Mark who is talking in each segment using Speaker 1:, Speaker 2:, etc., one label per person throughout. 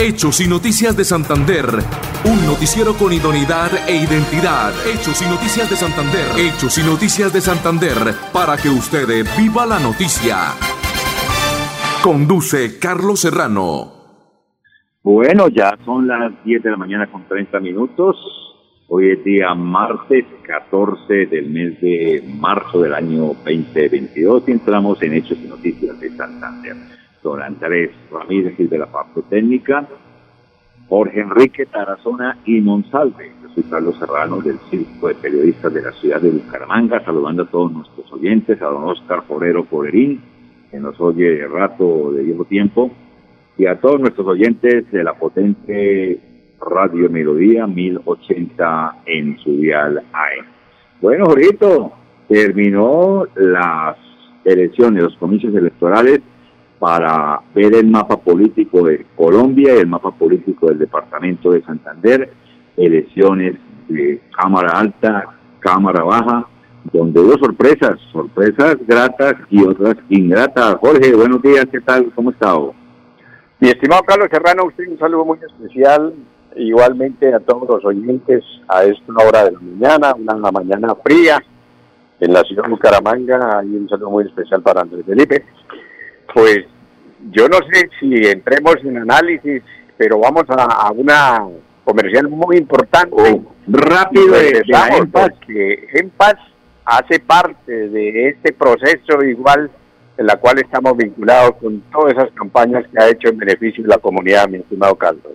Speaker 1: Hechos y Noticias de Santander. Un noticiero con idoneidad e identidad. Hechos y Noticias de Santander. Hechos y Noticias de Santander. Para que usted viva la noticia. Conduce Carlos Serrano.
Speaker 2: Bueno, ya son las 10 de la mañana con 30 minutos. Hoy es día martes 14 del mes de marzo del año 2022 y entramos en Hechos y Noticias de Santander don Andrés Ramírez de la parte técnica, Jorge Enrique Tarazona y Monsalve. Yo soy Carlos Serrano del Círculo de Periodistas de la ciudad de Bucaramanga, saludando a todos nuestros oyentes, a don Oscar Forero Forerín, que nos oye de rato de viejo tiempo, y a todos nuestros oyentes de la potente Radio Melodía 1080 en su dial AM. Bueno, Jorito, terminó las elecciones, los comicios electorales para ver el mapa político de Colombia y el mapa político del departamento de Santander, elecciones de Cámara Alta, Cámara Baja, donde hubo sorpresas, sorpresas gratas y otras ingratas. Jorge, buenos días, ¿qué tal? ¿Cómo está?
Speaker 3: Mi estimado Carlos Serrano, usted un saludo muy especial, igualmente a todos los oyentes a esta hora de la mañana, una mañana fría en la ciudad de Bucaramanga, y un saludo muy especial para Andrés Felipe. Pues yo no sé si entremos en análisis, pero vamos a, una comercial muy importante. Oh,
Speaker 2: rápido de,
Speaker 3: que EMPAS hace parte de este proceso igual en la cual estamos vinculados con todas esas campañas que ha hecho en beneficio de la comunidad, mi estimado Carlos.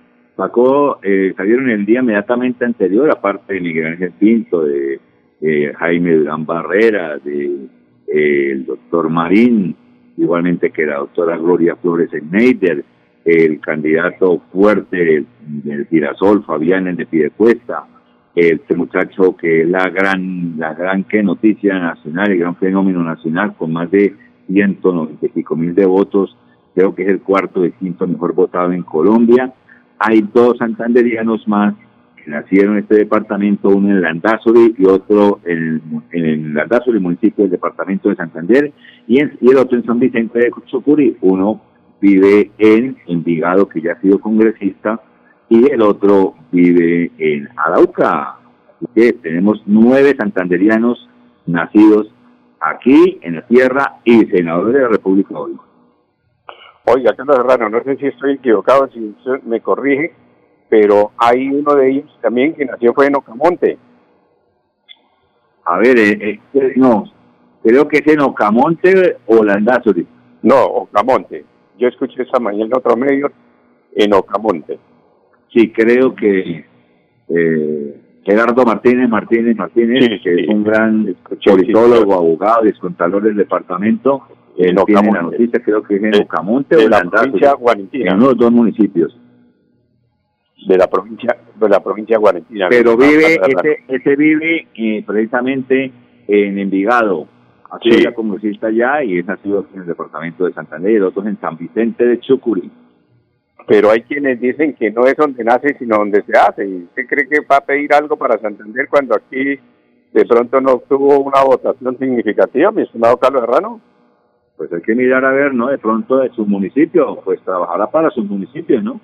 Speaker 2: sacó, eh, salieron el día inmediatamente anterior, aparte de Miguel Ángel Pinto, de Jaime Durán Barrera, de eh, el doctor Marín, igualmente que la doctora Gloria Flores Schneider, el candidato fuerte del Girasol, Fabián de Pidecuesta, este muchacho que es la gran, la gran que noticia nacional, el gran fenómeno nacional, con más de 195 y pico mil de votos, creo que es el cuarto de quinto mejor votado en Colombia. Hay dos santanderianos más que nacieron en este departamento, uno en Landazuri y otro en, en Landazuri, municipio del departamento de Santander, y, el otro en San Vicente de Chocuri. Uno vive en Envigado, que ya ha sido congresista, y el otro vive en Arauca. Así tenemos nueve santanderianos nacidos aquí en la tierra y senadores de la República hoy.
Speaker 3: Oiga, Carlos Serrano, no sé si estoy equivocado, si me corrige, pero hay uno de ellos también que nació fue en Ocamonte.
Speaker 2: A ver, eh, eh, no, creo que es en Ocamonte o Landazuri.
Speaker 3: No, Ocamonte. Yo escuché esta mañana en otro medio en Ocamonte.
Speaker 2: Sí, creo que eh, Gerardo Martínez Martínez Martínez, que es un gran politólogo, abogado y contador del departamento, en tiene la noticia, creo que es en Ocamonte
Speaker 3: o la provincia
Speaker 2: En uno de los dos municipios
Speaker 3: de la provincia de la provincia de Guarentina.
Speaker 2: Pero vive, ese, ese vive eh, precisamente en Envigado, así sí. como está allá y es nacido en el departamento de Santander, otros en San Vicente de Chucurí.
Speaker 3: Pero hay quienes dicen que no es donde nace, sino donde se hace. ¿Y usted cree que va a pedir algo para Santander cuando aquí de pronto no tuvo una votación significativa, mi estimado Carlos Herrano?
Speaker 2: Pues hay que mirar a ver, ¿no? De pronto de su municipio, pues trabajará para su municipio, ¿no?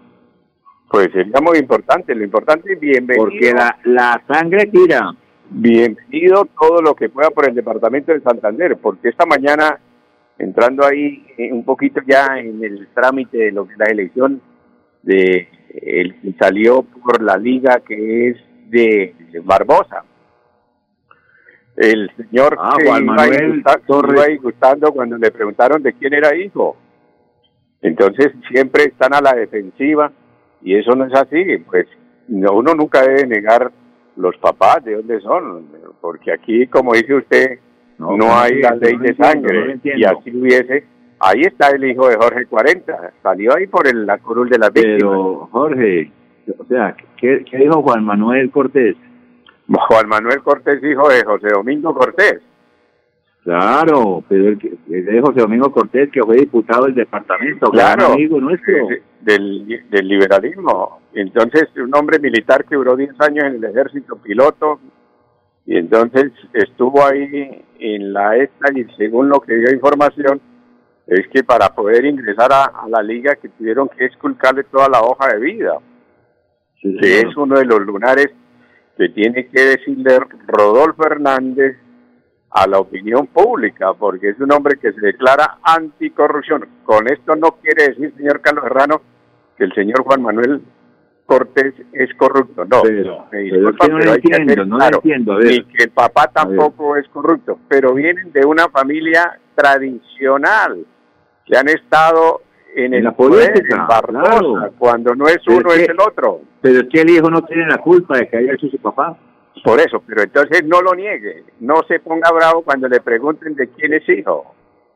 Speaker 3: Pues sería muy importante, lo importante es bienvenido.
Speaker 2: Porque la, la sangre tira.
Speaker 3: Bienvenido todo lo que pueda por el departamento de Santander, porque esta mañana, entrando ahí eh, un poquito ya en el trámite de lo que es la elección, de el que salió por la liga que es de, Barbosa. El señor
Speaker 2: ah, Juan Manuel
Speaker 3: Torres gustando cuando le preguntaron de quién era hijo. Entonces siempre están a la defensiva y eso no es así, pues uno nunca debe negar los papás de dónde son, porque aquí, como dice usted, No, hay la ley de sangre. y así hubiese, ahí está el hijo de Jorge 40, salió ahí por el, la curul de la víctimas.
Speaker 2: Pero, Jorge, o sea, ¿qué, ¿qué dijo Juan Manuel Cortés?
Speaker 3: Juan Manuel Cortés, hijo de José Domingo Cortés.
Speaker 2: Claro, pero el, que, de José Domingo Cortés, que fue diputado del departamento,
Speaker 3: claro,
Speaker 2: amigo nuestro.
Speaker 3: Del, del liberalismo. Entonces, un hombre militar que duró 10 años en el ejército, piloto, y entonces estuvo ahí en la esta, y según lo que dio información, es que para poder ingresar a, la liga que tuvieron que esculcarle toda la hoja de vida, que es uno de los lunares que tiene que decirle Rodolfo Hernández a la opinión pública, porque es un hombre que se declara anticorrupción. Con esto no quiere decir, señor Carlos Serrano, que el señor Juan Manuel Cortés es corrupto. No,
Speaker 2: pero, no entiendo, no entiendo.
Speaker 3: Y que el papá tampoco es corrupto, pero vienen de una familia tradicional que han estado en, el
Speaker 2: la política,
Speaker 3: cuando no es uno es, el otro.
Speaker 2: Pero es que el hijo no tiene la culpa de que haya hecho su papá.
Speaker 3: Por eso, pero entonces no lo niegue, no se ponga bravo cuando le pregunten de quién es hijo.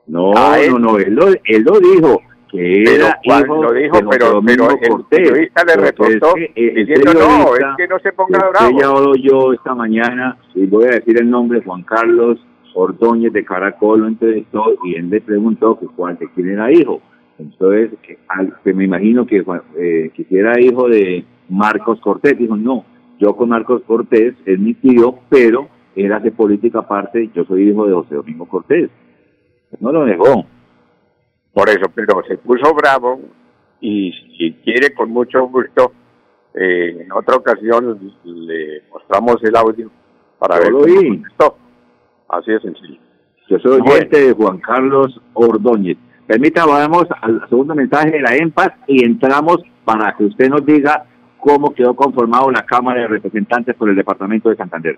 Speaker 2: No, no, no, él lo, él lo dijo, que era hijo
Speaker 3: lo dijo, pero, pero el periodista le reportó diciendo no, es que no se ponga bravo.
Speaker 2: Ya yo esta mañana, y voy a decir el nombre, Juan Carlos Ordóñez de Caracol y él le preguntó que cuál de quién era hijo. Entonces, que, me imagino que eh, que era hijo de Marcos Cortés, dijo no, yo con Marcos Cortés es mi tío, pero él hace política aparte, yo soy hijo de José Domingo Cortés. No lo negó.
Speaker 3: Por eso, pero se puso bravo y si quiere con mucho gusto, eh, en otra ocasión le mostramos el audio para ver
Speaker 2: cómo
Speaker 3: contestó. Así de sencillo.
Speaker 2: Yo soy gente de Juan Carlos Ordóñez. Permítame, vamos al segundo mensaje de la EMPAS y entramos para que usted nos diga cómo quedó conformado la Cámara de Representantes por el Departamento de Santander.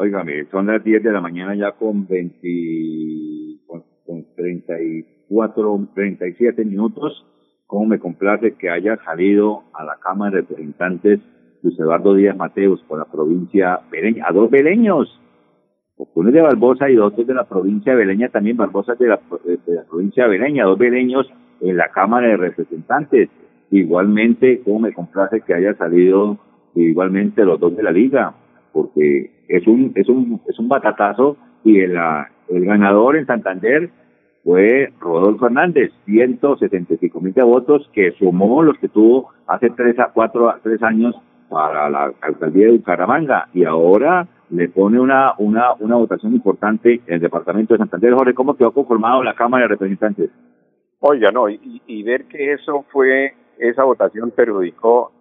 Speaker 2: Óigame, son las 10 de la mañana ya con 20, con, 34, 37 minutos. ¿Cómo me complace que haya salido a la Cámara de Representantes Luis Eduardo Díaz Mateos por la provincia Beleña? A dos beleños. Uno de Barbosa y dos de la provincia de Beleña, también Barbosa de la, de la provincia de Beleña, dos beleños en la Cámara de Representantes. Igualmente, ¿cómo me complace que haya salido igualmente los dos de la Liga? Porque es un, es un, es un batatazo y el, el ganador en Santander fue Rodolfo Hernández, 175 mil votos que sumó los que tuvo hace tres a cuatro tres años para la alcaldía de Bucaramanga y ahora le pone una, una, una votación importante en el departamento de Santander. Jorge, ¿cómo quedó conformado la Cámara de Representantes?
Speaker 3: Oiga, no, y, y ver que eso fue, esa votación perjudicó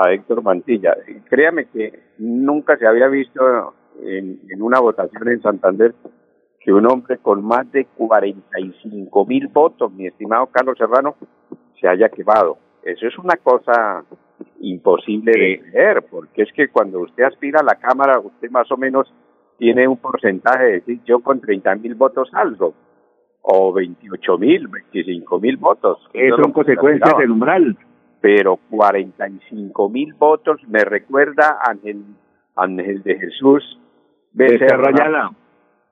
Speaker 3: a Héctor Mantilla. Créame que nunca se había visto en, una votación en Santander que un hombre con más de 45 mil votos, mi estimado Carlos Serrano, se haya quemado. Eso es una cosa imposible de creer, porque es que cuando usted aspira a la Cámara, usted más o menos tiene un porcentaje de decir, yo con 30 mil votos algo, o 28 mil, 25 mil votos.
Speaker 2: Eso son consecuencias del umbral
Speaker 3: pero 45 mil votos me recuerda Ángel, Ángel de Jesús
Speaker 2: Becerra,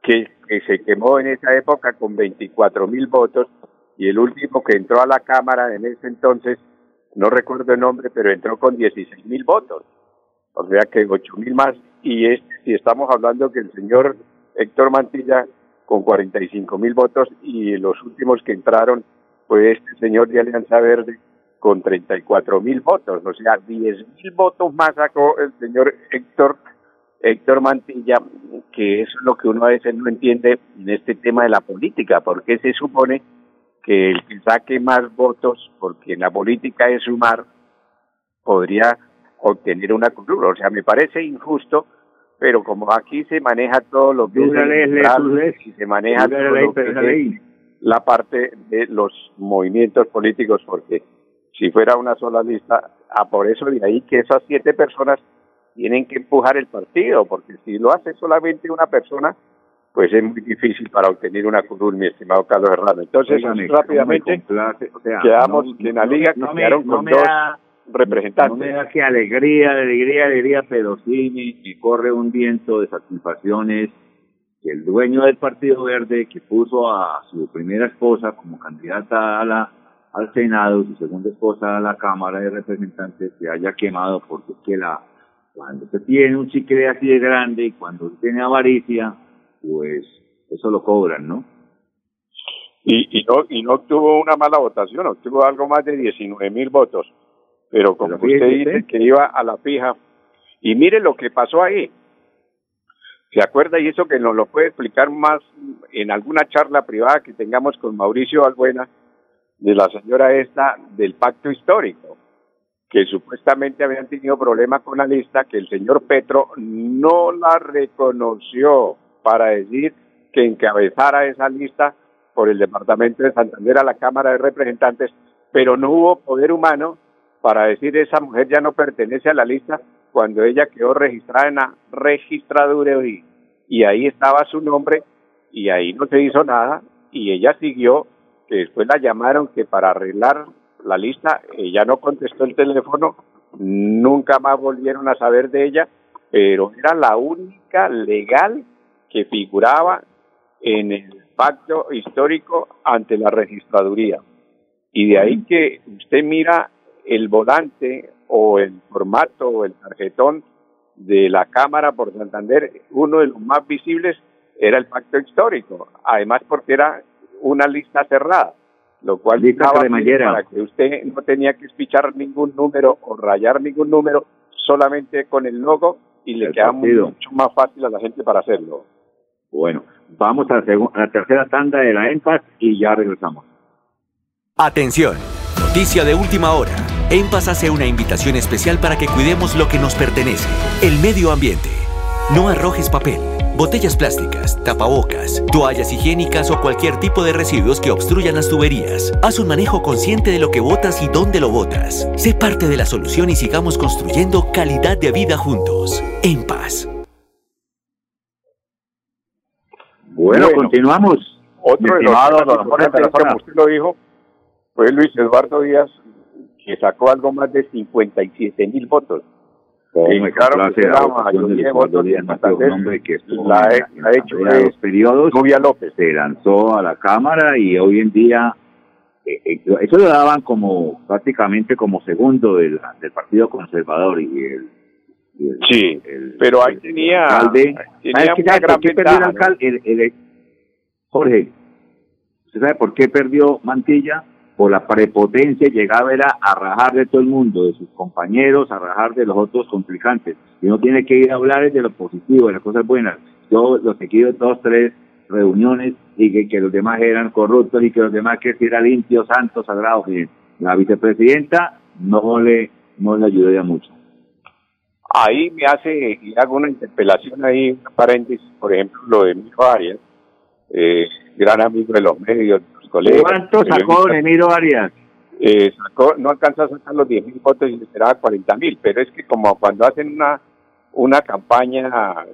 Speaker 3: que, que se quemó en esa época con 24 mil votos y el último que entró a la Cámara en ese entonces, no recuerdo el nombre, pero entró con 16 mil votos. O sea que 8 mil más. Y es, si estamos hablando que el señor Héctor Mantilla con 45 mil votos y los últimos que entraron fue este señor de Alianza Verde con 34 mil votos, o sea, 10 mil votos más sacó el señor Héctor Héctor Mantilla, que es lo que uno a veces no entiende en este tema de la política, porque se supone que el que saque más votos, porque en la política es sumar, podría obtener una cultura. O sea, me parece injusto pero como aquí se maneja todo lo que
Speaker 2: es
Speaker 3: y se maneja todo lo que la parte de los movimientos políticos, porque si fuera una sola lista, a por eso de ahí que esas siete personas tienen que empujar el partido, porque si lo hace solamente una persona, pues es muy difícil para obtener una curul, mi estimado Carlos Herrera. Entonces, rápidamente, quedamos en la liga que quedaron con dos representantes.
Speaker 2: No me da que alegría, alegría, alegría, pero sí me, corre un viento de satisfacciones que el dueño del Partido Verde, que puso a su primera esposa como candidata a la, al Senado, su segunda esposa a la Cámara de Representantes, se haya quemado porque es que la, cuando se tiene un chicle así de grande y cuando se tiene avaricia, pues eso lo cobran, ¿no?
Speaker 3: Y, y no y no obtuvo una mala votación, obtuvo algo más de 19 mil votos. Pero como usted dice que iba a la fija, y mire lo que pasó ahí. ¿Se acuerda? Y eso que nos lo puede explicar más en alguna charla privada que tengamos con Mauricio Albuena, de la señora esta del pacto histórico, que supuestamente habían tenido problemas con la lista, que el señor Petro no la reconoció para decir que encabezara esa lista por el Departamento de Santander a la Cámara de Representantes, pero no hubo poder humano para decir esa mujer ya no pertenece a la lista cuando ella quedó registrada en la registradura y, y ahí estaba su nombre y ahí no se hizo nada y ella siguió, que después la llamaron que para arreglar la lista, ella no contestó el teléfono, nunca más volvieron a saber de ella, pero era la única legal que figuraba en el pacto histórico ante la registraduría. Y de ahí que usted mira el volante o el formato o el tarjetón de la Cámara por Santander, uno de los más visibles era el pacto histórico, además porque era una lista cerrada, lo cual
Speaker 2: estaba para
Speaker 3: que usted no tenía que espichar ningún número o rayar ningún número, solamente con el logo y le quedaba mucho más fácil a la gente para hacerlo.
Speaker 2: Bueno, vamos a la, tercera tanda de la EMPAS y ya regresamos.
Speaker 4: Atención, noticia de última hora. EMPAS hace una invitación especial para que cuidemos lo que nos pertenece, el medio ambiente. No arrojes papel, botellas plásticas, tapabocas, toallas higiénicas o cualquier tipo de residuos que obstruyan las tuberías. Haz un manejo consciente de lo que botas y dónde lo botas. Sé parte de la solución y sigamos construyendo calidad de vida juntos. EMPAS.
Speaker 2: Bueno, continuamos.
Speaker 3: Otro de los usted lo dijo, fue Luis Eduardo Díaz, que sacó algo más de 57 mil votos.
Speaker 2: Y claro, que la mayoría de votos un hombre que la, ha hecho los periodos,
Speaker 3: Rubia López.
Speaker 2: Se lanzó a la Cámara y hoy en día eh, eh, eso lo daban como prácticamente como segundo del, del Partido Conservador y el
Speaker 3: sí, pero ahí tenía, alcalde, tenía
Speaker 2: una gran el Jorge, ¿usted sabe por qué perdió Mantilla? Por la prepotencia, llegaba era a rajar de todo el mundo, de sus compañeros, a rajar de los otros complicantes. Y uno tiene que ir a hablar de lo positivo, de las cosas buenas. Yo los he dos, tres reuniones y que, que, los demás eran corruptos y que los demás que era limpio, santo, sagrado. La vicepresidenta no le, no le ayudó ya mucho
Speaker 3: ahí me hace, y hago una interpelación ahí, un paréntesis, por ejemplo, lo de Emiro Arias, eh, gran amigo de los medios, colegas.
Speaker 2: ¿Cuánto sacó Emiro Arias?
Speaker 3: Eh, sacó, no alcanzó a sacar los 10 mil votos y esperaba 40 mil, pero es que como cuando hacen una, una campaña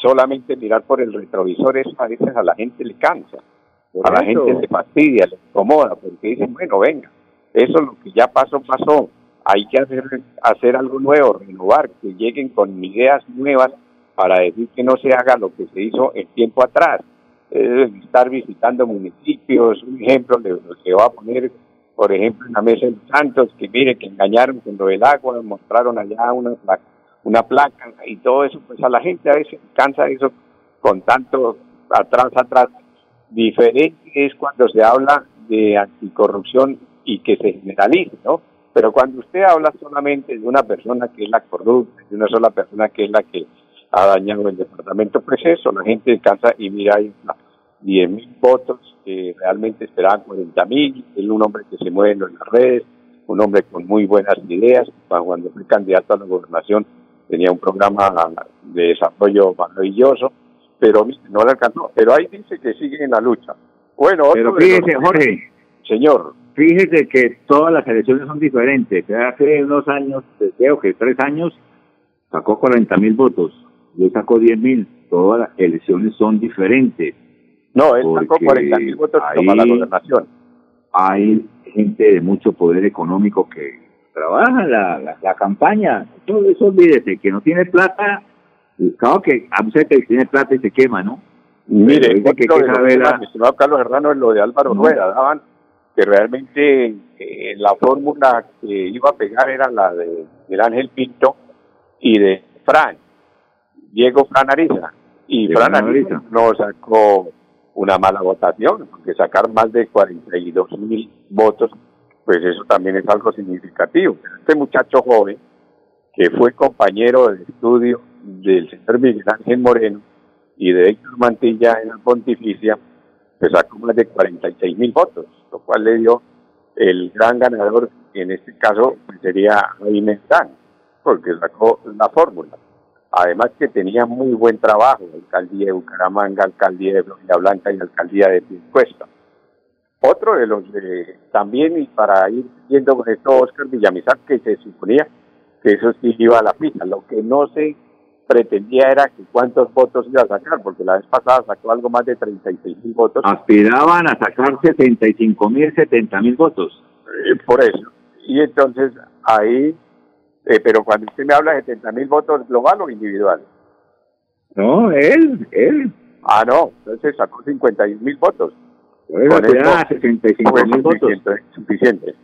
Speaker 3: solamente mirar por el retrovisor, eso a veces a la gente le cansa, a la gente le fastidia, le incomoda, porque dicen, bueno, venga, eso lo que ya pasó, pasó, hay que hacer, hacer algo nuevo, renovar, que lleguen con ideas nuevas para decir que no se haga lo que se hizo el tiempo atrás. Estar visitando municipios, un ejemplo de lo que va a poner, por ejemplo, en la Mesa de Santos, que mire, que engañaron con lo del agua, mostraron allá una una placa y todo eso, pues a la gente a veces cansa eso con tanto atrás, atrás. Diferente es cuando se habla de anticorrupción y que se generalice, ¿no? Pero cuando usted habla solamente de una persona que es la corrupta, de una sola persona que es la que ha dañado el departamento, pues eso, la gente descansa y mira, hay 10 mil votos que realmente esperaban 40 mil, es un hombre que se mueve en las redes, un hombre con muy buenas ideas, cuando fue candidato a la gobernación tenía un programa de desarrollo maravilloso, pero no le alcanzó. Pero ahí dice que sigue en la lucha. Bueno,
Speaker 2: pero fíjese, Jorge.
Speaker 3: Señor.
Speaker 2: Fíjese que todas las elecciones son diferentes. Hace unos años, creo que tres años, sacó 40 mil votos. Yo sacó 10 mil. Todas las elecciones son diferentes.
Speaker 3: No, él sacó 40 mil votos para la gobernación.
Speaker 2: Hay gente de mucho poder económico que trabaja la, la, campaña. Todo eso olvídese, que no tiene plata, claro que a usted que tiene plata y se quema, ¿no?
Speaker 3: Mire, que, que la... estimado Carlos Herrano, es lo de Álvaro Rueda, daban que realmente eh, la fórmula que iba a pegar era la de, del Ángel Pinto y de Fran, Diego Fran Ariza. Y Fran Ariza no sacó una mala votación, porque sacar más de 42 mil votos, pues eso también es algo significativo. Este muchacho joven, que fue compañero de estudio del señor Miguel Ángel Moreno y de Héctor Mantilla en la Pontificia, pues sacó más de 46 mil votos, lo cual le dio el gran ganador, en este caso pues sería Jaime porque sacó la fórmula. Además que tenía muy buen trabajo, alcaldía de Bucaramanga, alcaldía de Florida Blanca y alcaldía de Pincuesta. Otro de los también, y para ir viendo con esto, Oscar Villamizar, que se suponía que eso sí iba a la pista. Lo que no se pretendía era que cuántos votos iba a sacar, porque la vez pasada sacó algo más de 36 mil votos.
Speaker 2: Aspiraban a sacar 75 mil, 70 mil votos.
Speaker 3: Eh, por eso. Y entonces ahí, eh, pero cuando usted me habla de 70 mil votos, ¿global o individual?
Speaker 2: No, él, él.
Speaker 3: Ah, no, entonces sacó 51 mil votos.
Speaker 2: Bueno, Con eso, 65 mil votos.
Speaker 3: Suficiente.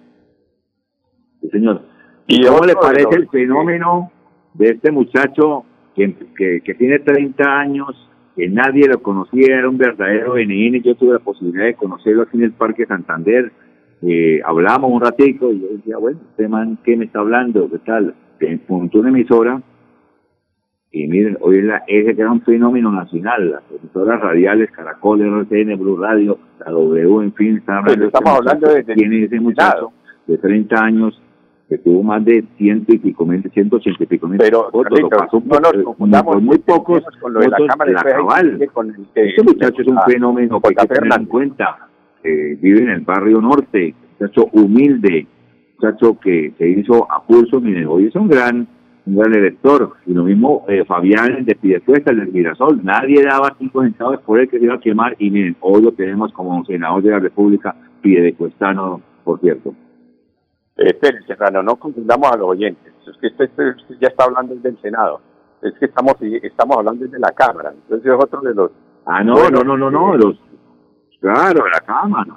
Speaker 2: Sí, señor. ¿Y cómo le parece el fenómeno de este muchacho que, que, tiene 30 años, que nadie lo conocía, era un verdadero NN, yo tuve la posibilidad de conocerlo aquí en el Parque Santander, eh, hablamos un ratico y yo decía, bueno, este man, ¿qué me está hablando? ¿Qué tal? Punto una emisora y miren, hoy es, la, ese un fenómeno nacional, las emisoras radiales, Caracol, RCN, Blue Radio, la W, en fin,
Speaker 3: estamos hablando de,
Speaker 2: tiene ese muchacho de 30 años que tuvo más de ciento y pico mil, ciento ochenta y pico mil
Speaker 3: pero votos, lo pasó no nos confundamos
Speaker 2: muy pocos
Speaker 3: con lo de la Cámara de la
Speaker 2: cabal. Con el este muchacho es un fenómeno que hay que tener en cuenta. Eh, vive en el barrio norte, muchacho humilde, muchacho que se hizo a pulso, mire, hoy es un gran un gran elector, y lo mismo eh, Fabián de Pidecuesta, el del Mirasol, nadie daba cinco centavos por él que se iba a quemar, y miren, hoy lo tenemos como senador de la República, Piedecuestano, por cierto.
Speaker 3: Esperen, Serrano, no confundamos a los oyentes. Es que este, ya está hablando del Senado. Es que estamos estamos hablando de la Cámara. Entonces es otro de los...
Speaker 2: Ah, no, no, no, no, no, los... Claro, la Cámara.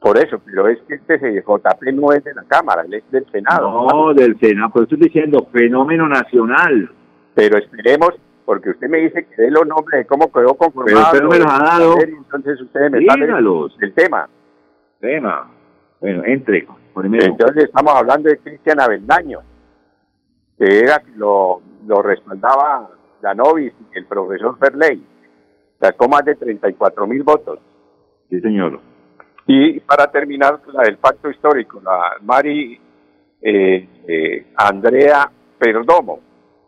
Speaker 3: Por eso, pero es que este JP no es de la Cámara, él es del Senado.
Speaker 2: No, del Senado, pero estoy diciendo fenómeno nacional.
Speaker 3: Pero esperemos, porque usted me dice que dé los nombres de cómo quedó conformado.
Speaker 2: Pero usted me los ha dado.
Speaker 3: Entonces ustedes me el tema.
Speaker 2: Tema. Bueno, entre.
Speaker 3: Entonces estamos hablando de Cristian Avendaño, que era lo, lo respaldaba Danovis y el profesor Ferley. Sacó más de 34 mil votos.
Speaker 2: Sí, señor.
Speaker 3: Y para terminar, la del pacto histórico, la Mari eh, eh, Andrea Perdomo,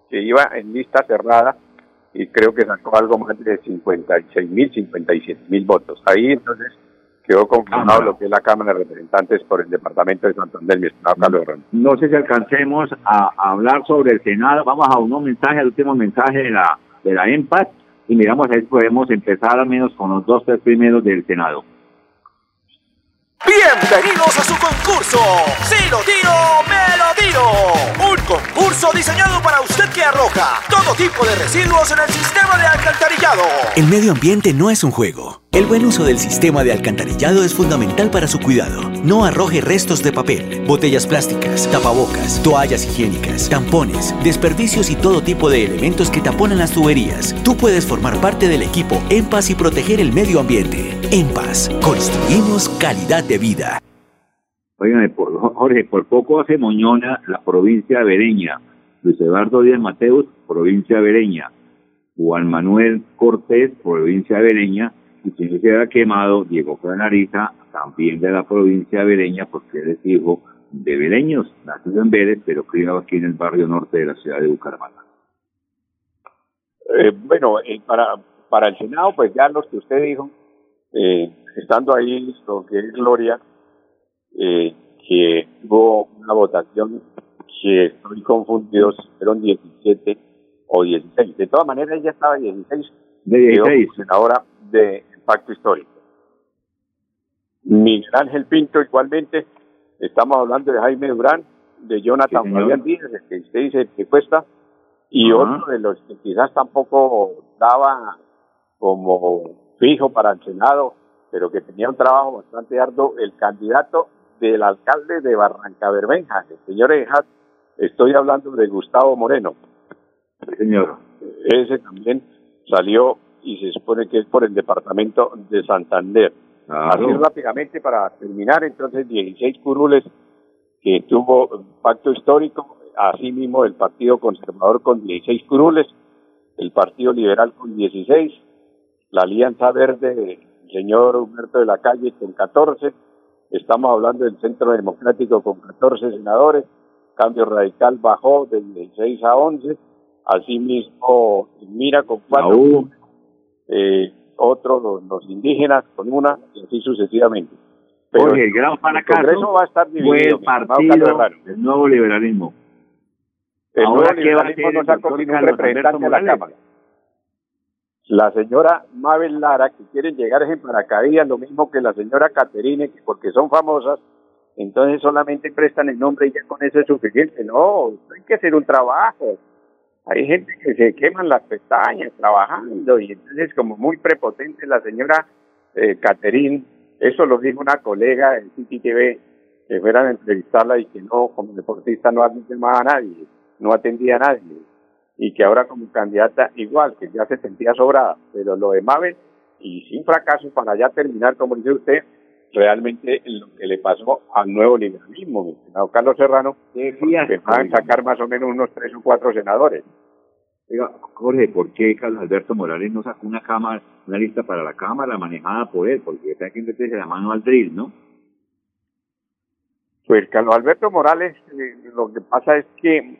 Speaker 3: que iba en lista cerrada y creo que sacó algo más de 56 mil, 57 mil votos. Ahí entonces quedó confirmado lo que es la Cámara de Representantes por el Departamento de Santander, mi estimado Carlos
Speaker 2: No sé si alcancemos a, hablar sobre el Senado. Vamos a un mensaje, el último mensaje de la, de la EMPAS, y miramos ahí podemos empezar al menos con los dos, tres primeros del Senado.
Speaker 5: Bienvenidos a su concurso. Si lo tiro, me lo tiro. Un concurso diseñado para usted que arroja todo tipo de residuos en el sistema de alcantarillado.
Speaker 4: El medio ambiente no es un juego. El buen uso del sistema de alcantarillado es fundamental para su cuidado. No arroje restos de papel, botellas plásticas, tapabocas, toallas higiénicas, tampones, desperdicios y todo tipo de elementos que taponan las tuberías. Tú puedes formar parte del equipo En Paz y proteger el medio ambiente. En Paz, construimos calidad de vida.
Speaker 2: Oigan, Jorge, por poco hace Moñona la provincia de Bereña. Luis Eduardo Díaz Mateus, provincia de Bereña. Juan Manuel Cortés, provincia de Bereña. Y quien se ha quemado, Diego Franariza, también de la provincia de Bereña, porque él es hijo de bereños, nacido en Vélez, pero criado aquí en el barrio norte de la ciudad de Bucaramanga.
Speaker 3: Eh, bueno, eh, para, para el Senado, pues ya los que usted dijo, eh, estando ahí lo que es Gloria, eh, que hubo una votación que estoy confundido si fueron 17 o 16. De todas maneras, ella estaba 16.
Speaker 2: De 16.
Speaker 3: Senadora de Pacto Histórico. Miguel Ángel Pinto, igualmente, estamos hablando de Jaime Durán, de Jonathan
Speaker 2: Sí.
Speaker 3: Fabián Díaz, el que usted dice que cuesta, y otro de los que quizás tampoco daba como fijo para el Senado, pero que tenía un trabajo bastante arduo, el candidato del alcalde de Barranca Bermeja, el señor estoy hablando de Gustavo Moreno.
Speaker 2: Sí, señor.
Speaker 3: Ese también salió y se supone que es por el departamento de Santander. Así rápidamente para terminar, entonces 16 curules que tuvo pacto histórico, asimismo el Partido Conservador con 16 curules, el Partido Liberal con 16, la Alianza Verde del señor Humberto de la Calle con 14, estamos hablando del Centro Democrático con 14 senadores, Cambio Radical bajó de 16 a 11, asimismo Mira con
Speaker 2: La
Speaker 3: 4
Speaker 2: U.
Speaker 3: eh, otro los, los indígenas con una y así sucesivamente. Pero
Speaker 2: Jorge, el gran
Speaker 3: el
Speaker 2: fracaso
Speaker 3: va a estar dividido.
Speaker 2: fue el partido del nuevo liberalismo.
Speaker 3: El
Speaker 2: Ahora,
Speaker 3: nuevo
Speaker 2: ¿qué va a
Speaker 3: liberalismo no
Speaker 2: el
Speaker 3: sacó ningún representante a la? Cámara. La señora Mabel Lara, que quieren llegar en paracaídas, lo mismo que la señora Caterine, que porque son famosas, entonces solamente prestan el nombre y ya con eso es suficiente. No, hay que hacer un trabajo. Hay gente que se queman las pestañas trabajando y entonces como muy prepotente la señora eh, eso lo dijo una colega en City TV, que fueran a entrevistarla y que no, como deportista no llamaba a nadie, no atendía a nadie. Y que ahora como candidata igual, que ya se sentía sobrada, pero lo de Mabel, y sin fracaso para ya terminar, como dice usted, realmente lo que le pasó al nuevo liberalismo, mi Carlos Serrano, que van a sacar más o menos unos tres o cuatro senadores.
Speaker 2: Oiga, Jorge, ¿por qué Carlos Alberto Morales no sacó una cámara, una lista para la Cámara manejada por él? Porque está que meterse la mano al drill, ¿no?
Speaker 3: Pues Carlos Alberto Morales, eh, lo que pasa es que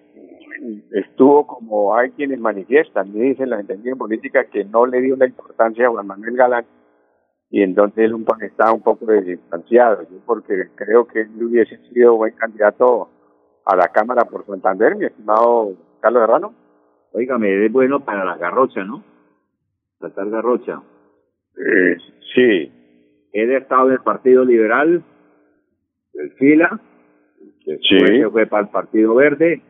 Speaker 3: estuvo como hay quienes manifiestan, y dicen la entendido en política que no le dio la importancia a Juan Manuel Galán y entonces él está un poco distanciado, yo porque creo que él hubiese sido buen candidato a la Cámara por Santander, mi estimado Carlos Herrano.
Speaker 2: Óigame, es bueno para la garrocha, ¿no? Tratar garrocha.
Speaker 3: Eh, sí,
Speaker 2: Él estado en el Partido Liberal, el FILA, después
Speaker 3: Sí.
Speaker 2: se fue para el Partido Verde,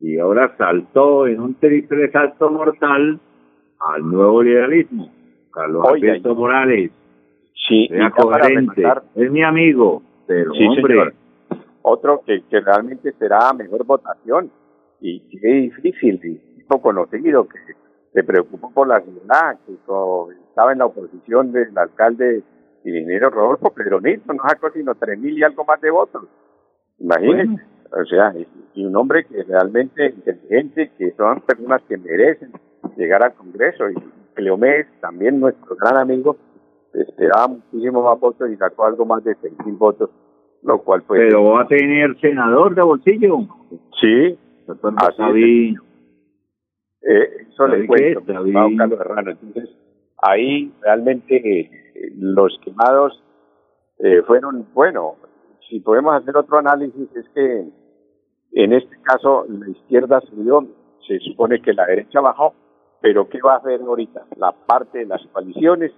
Speaker 2: y ahora saltó en un triple salto mortal al nuevo liberalismo. Carlos
Speaker 3: Oiga,
Speaker 2: Alberto Morales,
Speaker 3: sí,
Speaker 2: sea coherente, es mi amigo, pero
Speaker 3: Sí,
Speaker 2: hombre,
Speaker 3: señor. otro que, que realmente será mejor votación y qué difícil y conocido que se preocupó por la ciudad que estaba en la oposición del alcalde ingeniero Rodolfo Pedronito no sacó sino tres mil y algo más de votos imagínense o sea y, y un hombre que realmente inteligente que son personas que merecen llegar al Congreso y Cleomés también nuestro gran amigo esperaba muchísimo más votos y sacó algo más de seis mil votos lo cual pues
Speaker 2: pero va a tener senador de bolsillo.
Speaker 3: sí Así es. Eh, eso le cuento,
Speaker 2: David.
Speaker 3: Carlos Herrano. Entonces, ahí realmente eh, los quemados eh, fueron, bueno, si podemos hacer otro análisis, es que en este caso la izquierda subió, se supone que la derecha bajó, pero ¿qué va a hacer ahorita? La parte de las coaliciones,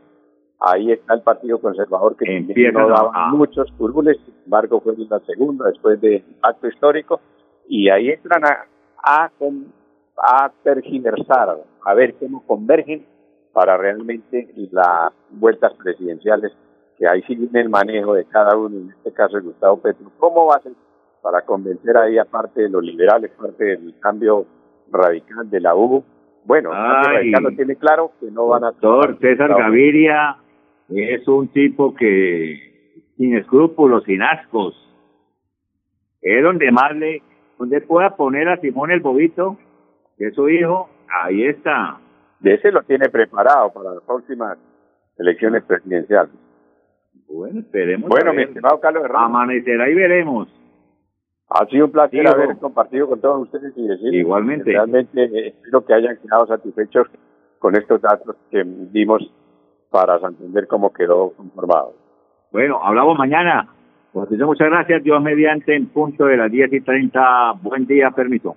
Speaker 3: ahí está el Partido Conservador que
Speaker 2: Empiezan
Speaker 3: no daba muchos curbules, sin embargo fue la segunda después del pacto histórico, y ahí entran a, a, con- a tergiversar, a ver cómo convergen para realmente las vueltas presidenciales, que ahí viene el manejo de cada uno, en este caso de Gustavo Petro. ¿Cómo va a ser para convencer ahí, aparte de los liberales, parte del cambio radical de la U? Bueno, el cambio
Speaker 2: Ay.
Speaker 3: radical lo tiene claro que no van a...
Speaker 2: Doctor César. Gaviria es un tipo que sin escrúpulos, sin ascos. Es donde más le, donde pueda poner a Simón el Bobito, que es su hijo, ahí está.
Speaker 3: De ese lo tiene preparado para las próximas elecciones presidenciales.
Speaker 2: Bueno, esperemos.
Speaker 3: Bueno, mi estimado Carlos Herrera,
Speaker 2: Amanecerá y veremos.
Speaker 3: Ha sido un placer haber compartido con todos ustedes y decir
Speaker 2: Igualmente.
Speaker 3: realmente eh, espero que hayan quedado satisfechos con estos datos que dimos para Santander como quedó conformado.
Speaker 2: Bueno, hablamos mañana. Pues muchas gracias. Dios mediante en punto de las 10 y 30. Buen día, permiso.